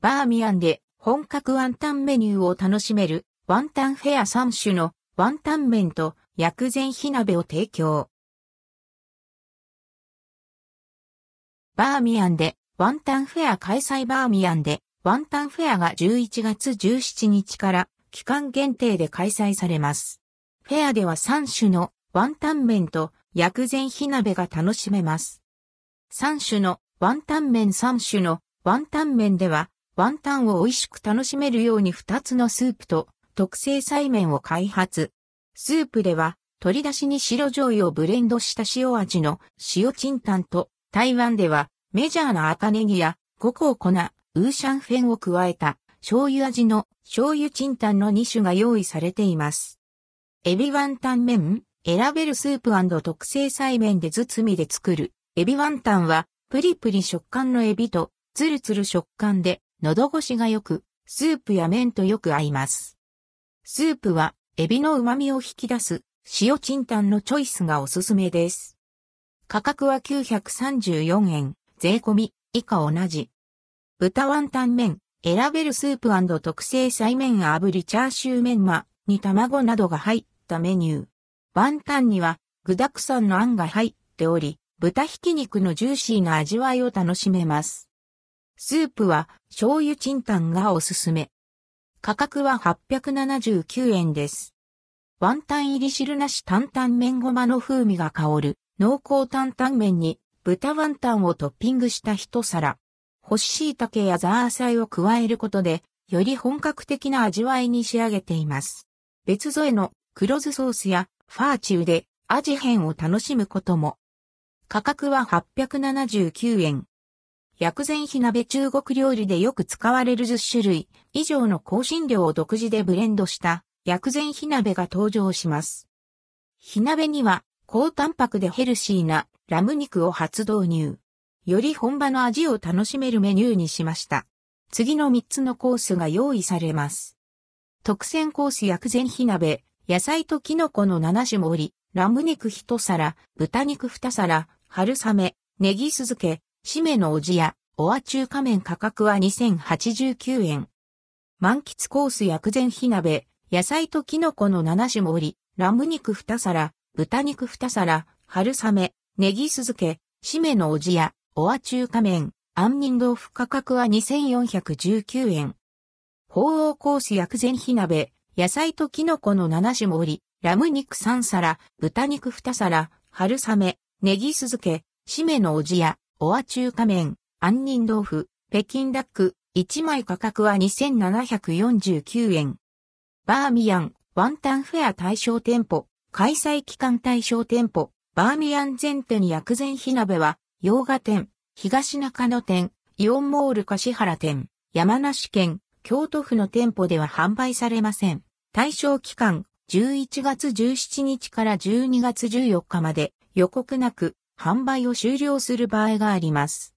バーミヤンで本格ワンタンメニューを楽しめるワンタンフェア3種のワンタン麺と薬膳火鍋を提供。バーミヤンでワンタンフェア開催バーミヤンでワンタンフェアが11月17日から期間限定で開催されます。フェアでは3種のワンタン麺と薬膳火鍋が楽しめます。3種のワンタン麺3種のワンタン麺ではワンタンを美味しく楽しめるように2つのスープと特製菜麺を開発。スープでは鶏出しに白醤油をブレンドした塩味の塩チンタンと台湾ではメジャーな赤ネギや五香粉、ウーシャンフェンを加えた醤油味の醤油チンタンの2種が用意されています。エビワンタン麺、選べるスープ特製菜麺で包みで作るエビワンタンはプリプリ食感のエビとツルツル食感で喉越しが良く、スープや麺とよく合います。スープは、エビの旨味を引き出す、塩チンタンのチョイスがおすすめです。価格は934円、税込み、以下同じ。豚ワンタン麺、選べるスープ特製菜麺炙りチャーシューメンマに卵などが入ったメニュー。ワンタンには具沢山のあんが入っており、豚ひき肉のジューシーな味わいを楽しめます。スープは醤油チンタンがおすすめ。価格は879円です。ワンタン入り汁なし担々麺ごまの風味が香る濃厚担々麺に豚ワンタンをトッピングした一皿。干し椎茸やザーサイを加えることで、より本格的な味わいに仕上げています。別添えの黒酢ソースやファーチューで味変を楽しむことも。価格は879円。薬膳火鍋中国料理でよく使われる10種類以上の香辛料を独自でブレンドした薬膳火鍋が登場します。火鍋には高タンパクでヘルシーなラム肉を初導入。より本場の味を楽しめるメニューにしました。次の3つのコースが用意されます。特選コース薬膳火鍋、野菜とキノコの7種盛り、ラム肉1皿、豚肉2皿、春雨、ネギ酢漬け、しめのおじや、おわ中華麺価格は2089円。満喫コース薬膳火鍋、野菜とキノコの7種盛り、ラム肉2皿、豚肉2皿、春雨、ネギ酢漬け、しめのおじや、おわ中華麺、杏仁豆腐価格は2419円。鳳凰コース薬膳火鍋、野菜とキノコの7種盛り、ラム肉3皿、豚肉2皿、春雨、ネギ酢漬け、しめのおじや、おわ中華麺、杏仁豆腐、北京ダック、1枚価格は2749円。バーミヤン、ワンタンフェア対象店舗、開催期間対象店舗、バーミヤン全店薬膳火鍋は、洋画店、東中野店、イオンモール柏原店、山梨県、京都府の店舗では販売されません。対象期間、11月17日から12月14日まで予告なく販売を終了する場合があります。